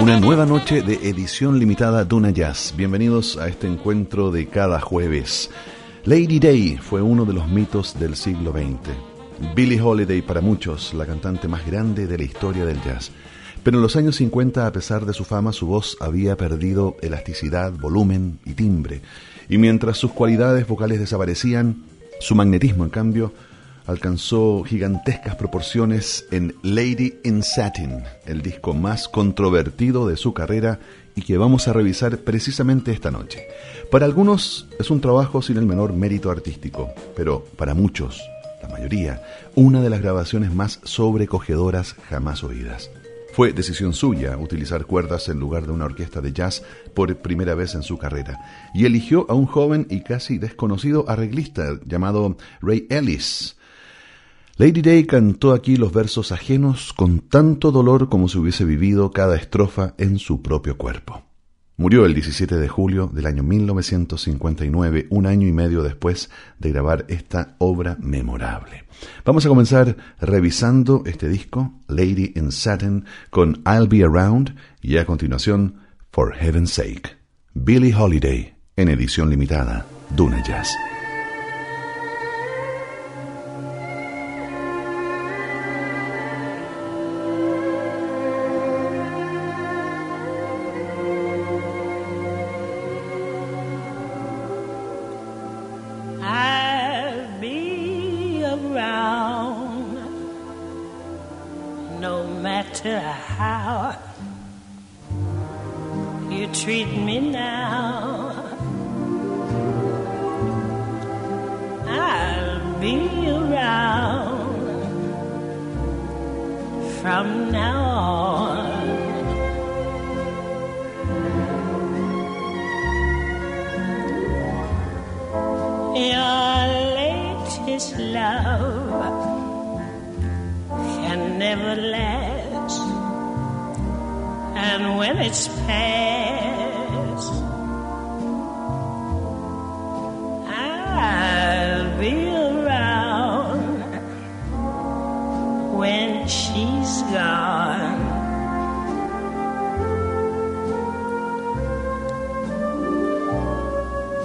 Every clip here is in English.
Una nueva noche de edición limitada Duna Jazz. Bienvenidos a este encuentro de cada jueves. Lady Day fue uno de los mitos del siglo XX. Billie Holiday para muchos, la cantante más grande de la historia del jazz. Pero en los años 50, a pesar de su fama, su voz había perdido elasticidad, volumen y timbre. Y mientras sus cualidades vocales desaparecían, su magnetismo, en cambio, alcanzó gigantescas proporciones en Lady in Satin, el disco más controvertido de su carrera y que vamos a revisar precisamente esta noche. Para algunos es un trabajo sin el menor mérito artístico, pero para muchos, la mayoría, una de las grabaciones más sobrecogedoras jamás oídas. Fue decisión suya utilizar cuerdas en lugar de una orquesta de jazz por primera vez en su carrera, y eligió a un joven y casi desconocido arreglista llamado Ray Ellis. Lady Day cantó aquí los versos ajenos con tanto dolor como si hubiese vivido cada estrofa en su propio cuerpo. Murió el 17 de julio del año 1959, un año y medio después de grabar esta obra memorable. Vamos a comenzar revisando este disco, Lady in Satin, con I'll Be Around y a continuación, For Heaven's Sake, Billie Holiday, en edición limitada, Duna Jazz. treat me now. I'll be around from now on. Your latest love can never last, and when it's past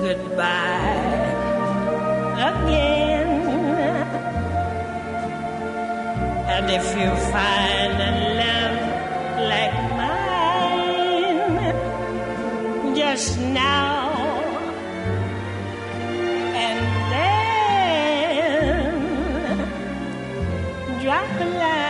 Goodbye again. And if you find a love like mine, just now. and then Drop a line.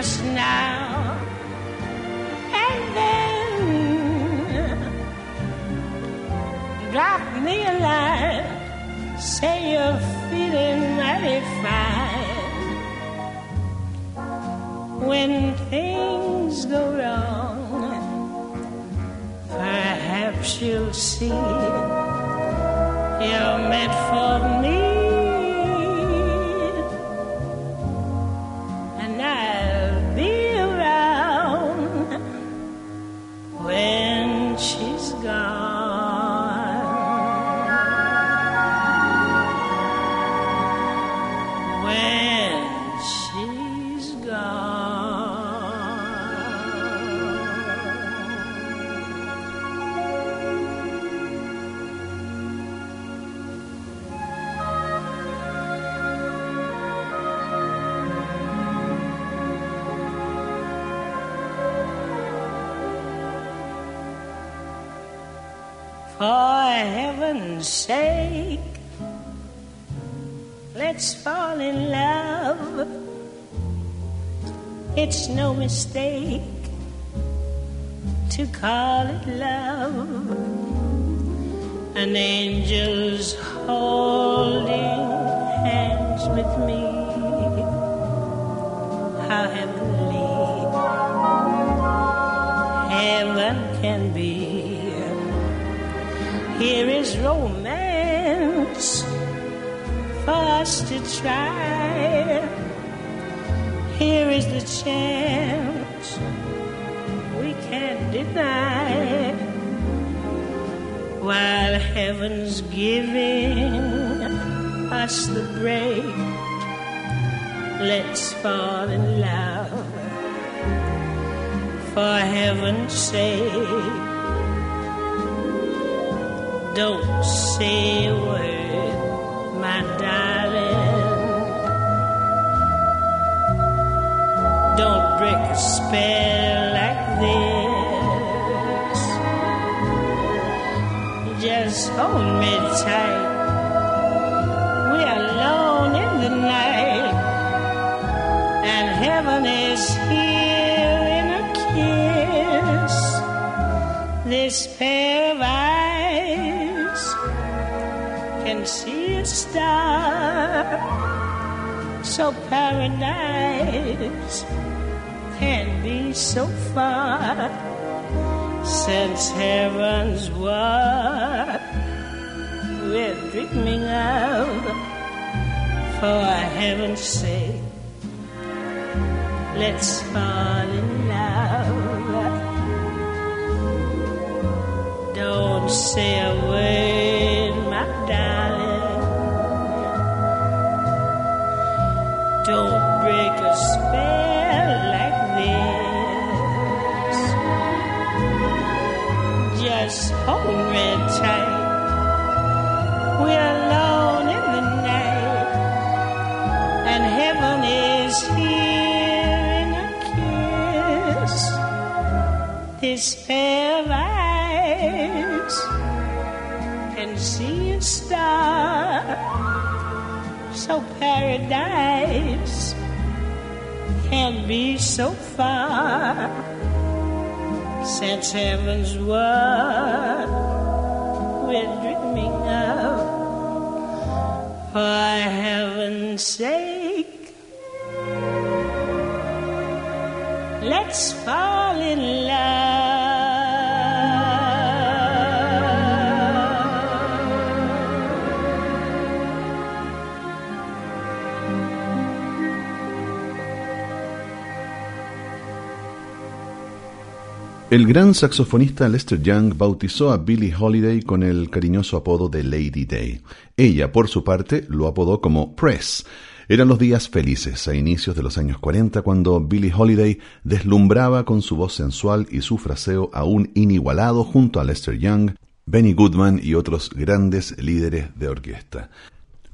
just now. And then drop me a line, say you're feeling mighty fine. When things go wrong, perhaps you'll see you're meant heaven's sake, let's fall in love. It's no mistake to call it love. An angel's holding hands with me. How heavenly Here is romance for us to try. Here is the chance we can't deny. While heaven's giving us the break, let's fall in love for heaven's sake. Don't say a word, my darling. Don't break a spell like this. Just hold me tight. We're alone in the night, and heaven is here in a kiss. This pair star. So paradise can be so far since heaven's what we're dreaming of. For heaven's sake, let's fall in love. Don't say a word, Hold me tight. We're alone in the night, and heaven is here in a kiss. This pair of eyes can see a star so paradise can be so far since heaven's what we're dreaming of for heaven's sake. Let's fall in love El gran saxofonista Lester Young bautizó a Billie Holiday con el cariñoso apodo de Lady Day. Ella, por su parte, lo apodó como Press. Eran los días felices a inicios de los años 40 cuando Billie Holiday deslumbraba con su voz sensual y su fraseo aún inigualado junto a Lester Young, Benny Goodman y otros grandes líderes de orquesta.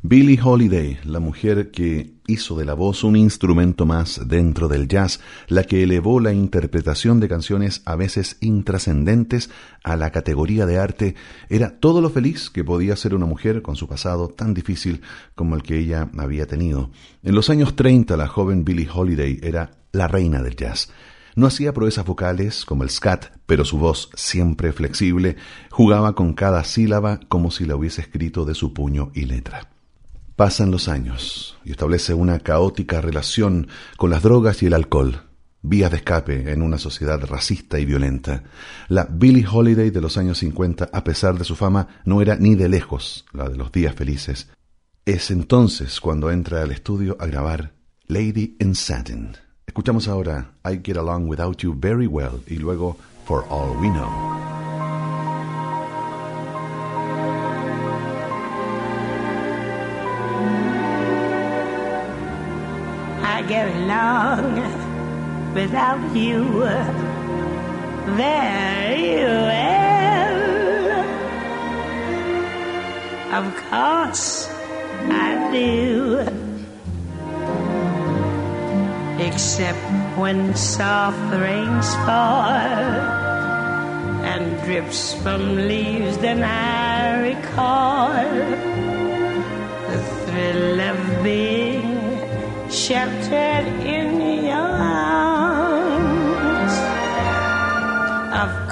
Billie Holiday, la mujer que hizo de la voz un instrumento más dentro del jazz, la que elevó la interpretación de canciones a veces intrascendentes a la categoría de arte, era todo lo feliz que podía ser una mujer con su pasado tan difícil como el que ella había tenido. En los años 30 la joven Billie Holiday era la reina del jazz. No hacía proezas vocales como el scat, pero su voz, siempre flexible, jugaba con cada sílaba como si la hubiese escrito de su puño y letra. Pasan los años y establece una caótica relación con las drogas y el alcohol, vías de escape en una sociedad racista y violenta. La Billie Holiday de los años 50, a pesar de su fama, no era ni de lejos la de los días felices. Es entonces cuando entra al estudio a grabar Lady in Satin. Escuchamos ahora I Get Along Without You Very Well y luego For All We Know. Without you very well. Of course I do. Except when soft rains fall and drips from leaves, then I recall the thrill of being sheltered in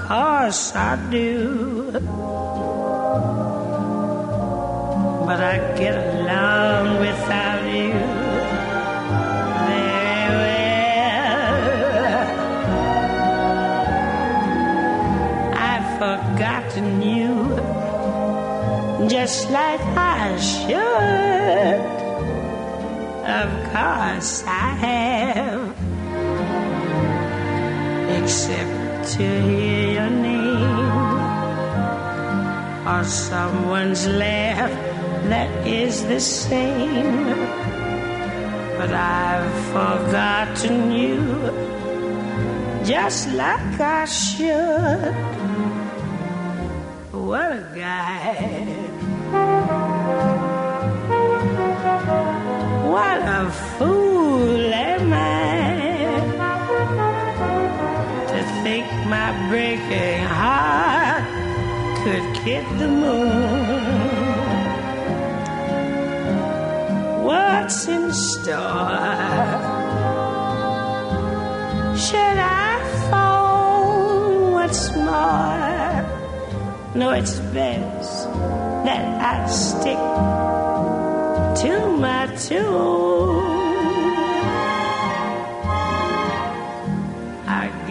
course I do. But I get along without you very well. I've forgotten you just like I should. Of course I have, except to hear your name or someone's laugh that is the same. But I've forgotten you just like I should. What a guy. What a fool breaking heart could hit the moon. What's in store? Should I phone? What's more? No, it's best that I stick to my tune.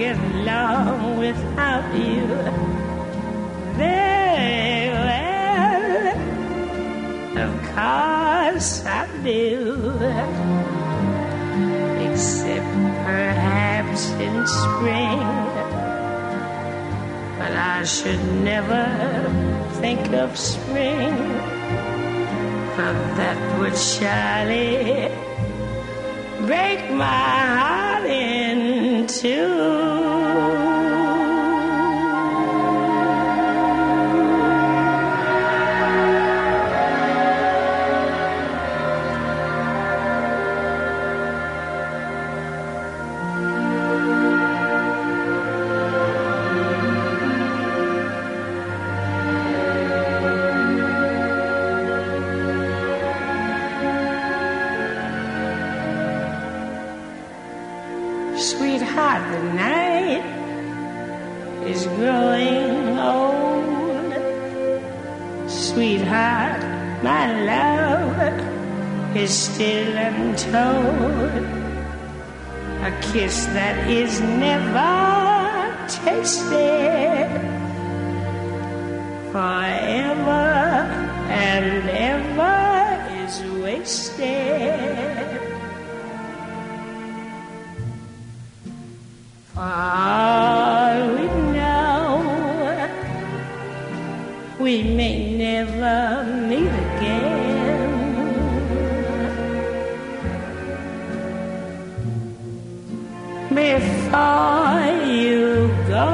Get along without you very well. Of course I do. Except perhaps in spring. But I should never think of spring. For that would surely break my heart in two. My love is still untold. A kiss that is never tasted forever and ever is wasted. For we know, we may Before you go,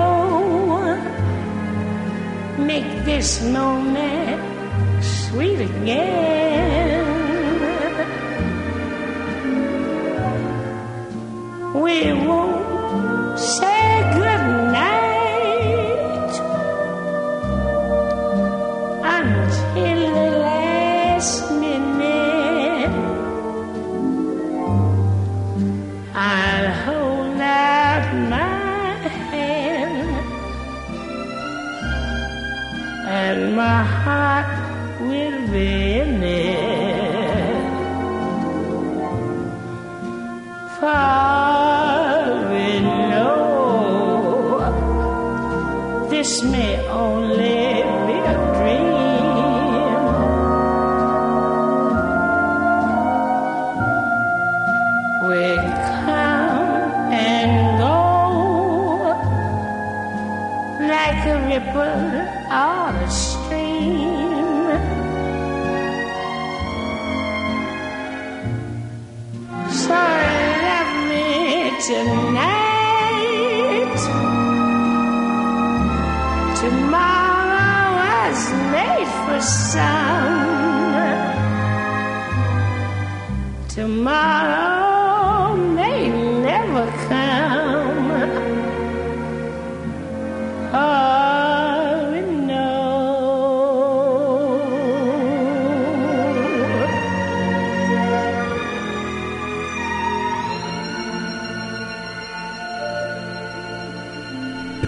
make this moment sweet again. We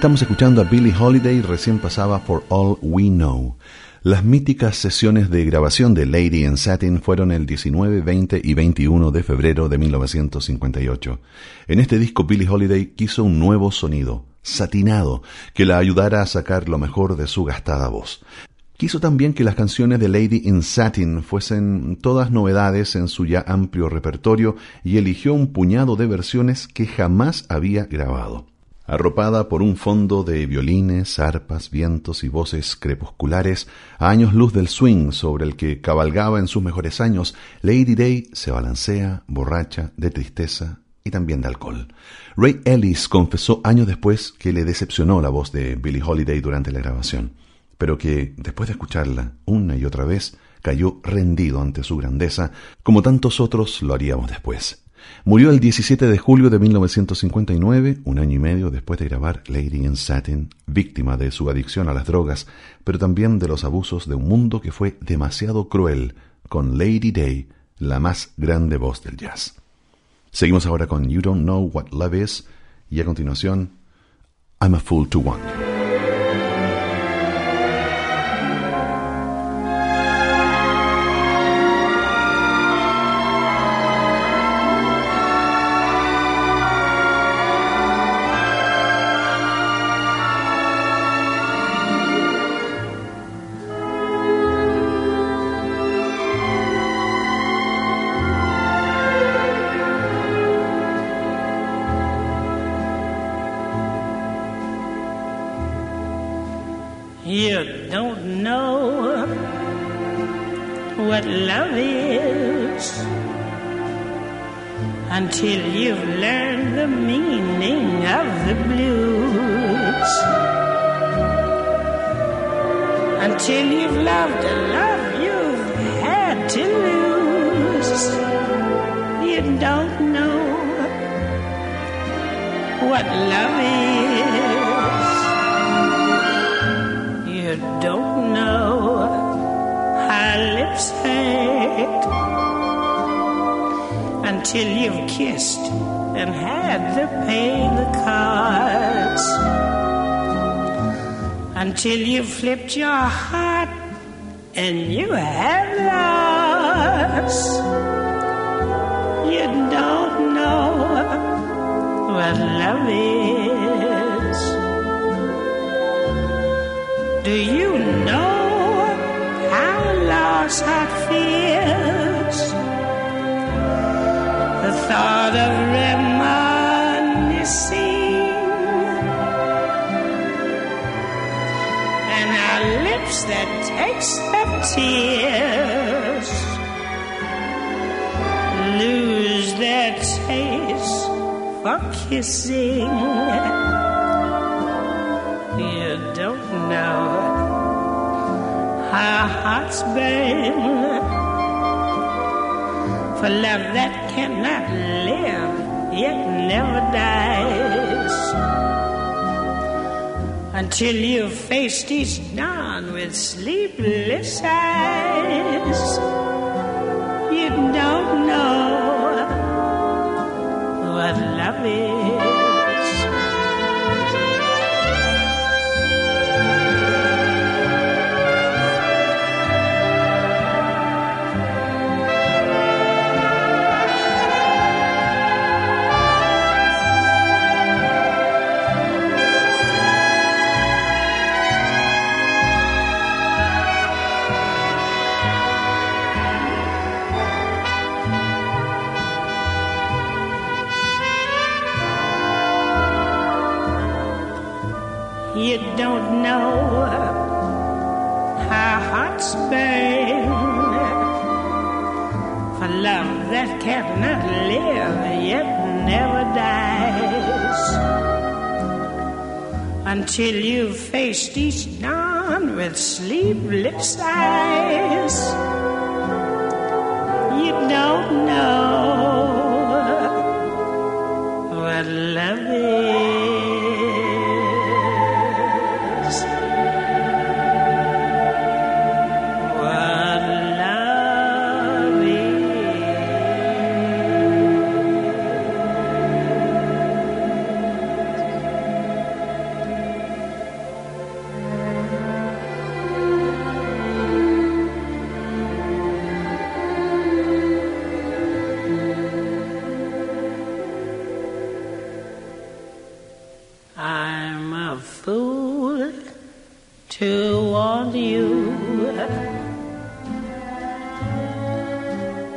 Estamos escuchando a Billie Holiday, recién pasaba For All We Know. Las míticas sesiones de grabación de Lady in Satin fueron el 19, 20 y 21 de febrero de 1958. En este disco Billie Holiday quiso un nuevo sonido, satinado, que la ayudara a sacar lo mejor de su gastada voz. Quiso también que las canciones de Lady in Satin fuesen todas novedades en su ya amplio repertorio y eligió un puñado de versiones que jamás había grabado. Arropada por un fondo de violines, arpas, vientos y voces crepusculares, a años luz del swing sobre el que cabalgaba en sus mejores años, Lady Day se balancea, borracha, de tristeza y también de alcohol. Ray Ellis confesó años después que le decepcionó la voz de Billie Holiday durante la grabación pero que, después de escucharla una y otra vez, cayó rendido ante su grandeza, como tantos otros lo haríamos después. Murió el 17 de julio de 1959, un año y medio después de grabar Lady in Satin, víctima de su adicción a las drogas, pero también de los abusos de un mundo que fue demasiado cruel con Lady Day, la más grande voz del jazz. Seguimos ahora con You Don't Know What Love Is y a continuación I'm a Fool to Want. is. you don't know how lips hurt until you've kissed and had to pay the cost. Until you've flipped your heart and you have lost. You don't what love is. Do you know how lost heart feels? The thought of reminiscing, and our lips that taste of tears lose their taste for kissing. You don't know how hearts burn for love that cannot live yet never dies until you've faced each dawn with sleepless eyes. You don't know cannot live yet never dies until you've faced each dawn with sleepless eyes. You don't know you.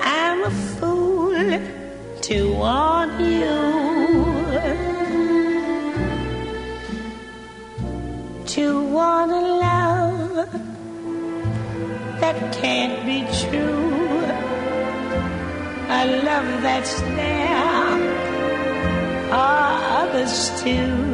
I'm a fool to want you. To want a love that can't be true. A love that's there are others too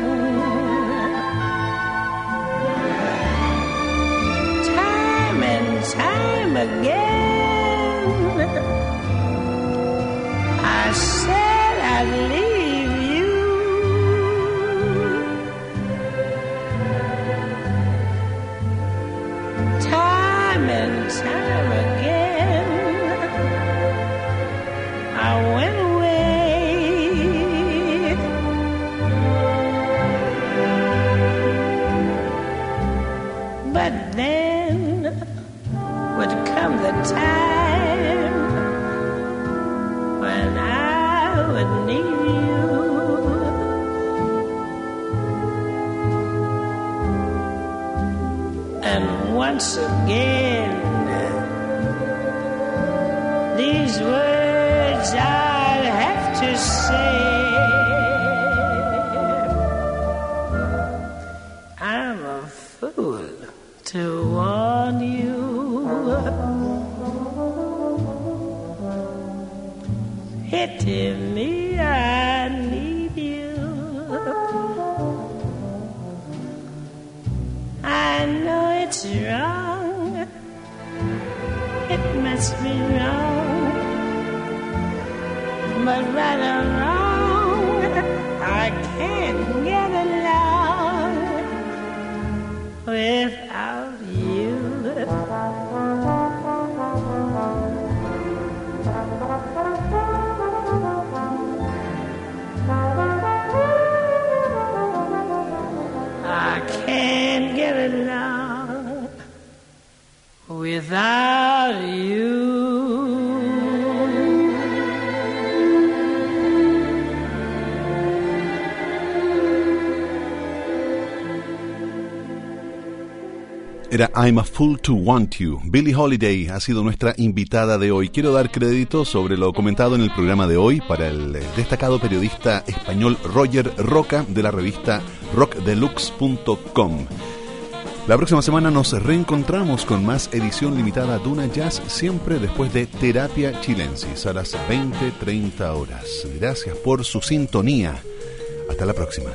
Time again, I said I'd leave you. Time and time again, I went Pity me, I need you. I know it's wrong. It must be wrong. But right or wrong, without you. Era I'm a Fool to Want You. Billie Holiday ha sido nuestra invitada de hoy. Quiero dar crédito sobre lo comentado en el programa de hoy para el destacado periodista español Roger Roca de la revista rockdeluxe.com. La próxima semana nos reencontramos con más edición limitada Duna Jazz, siempre después de Terapia Chilensis a las 20-30 horas. Gracias por su sintonía. Hasta la próxima.